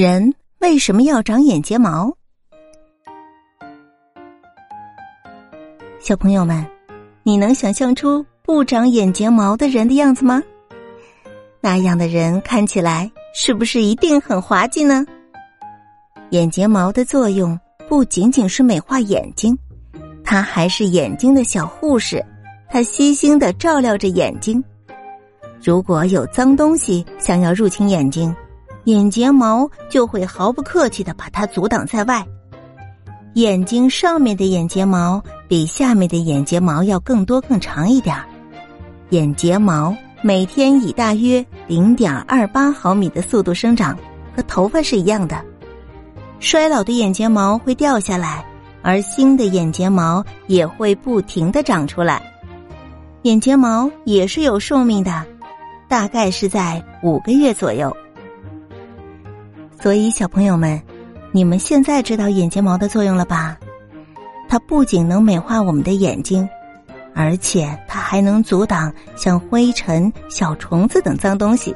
人为什么要长眼睫毛？小朋友们，你能想象出不长眼睫毛的人的样子吗？那样的人看起来是不是一定很滑稽呢？眼睫毛的作用不仅仅是美化眼睛，它还是眼睛的小护士，它悉心的照料着眼睛。如果有脏东西想要入侵眼睛，眼睫毛就会毫不客气的把它阻挡在外。眼睛上面的眼睫毛比下面的眼睫毛要更多更长一点眼睫毛每天以大约零点二八毫米的速度生长，和头发是一样的。衰老的眼睫毛会掉下来，而新的眼睫毛也会不停的长出来。眼睫毛也是有寿命的，大概是在五个月左右。所以，小朋友们，你们现在知道眼睫毛的作用了吧？它不仅能美化我们的眼睛，而且它还能阻挡像灰尘、小虫子等脏东西。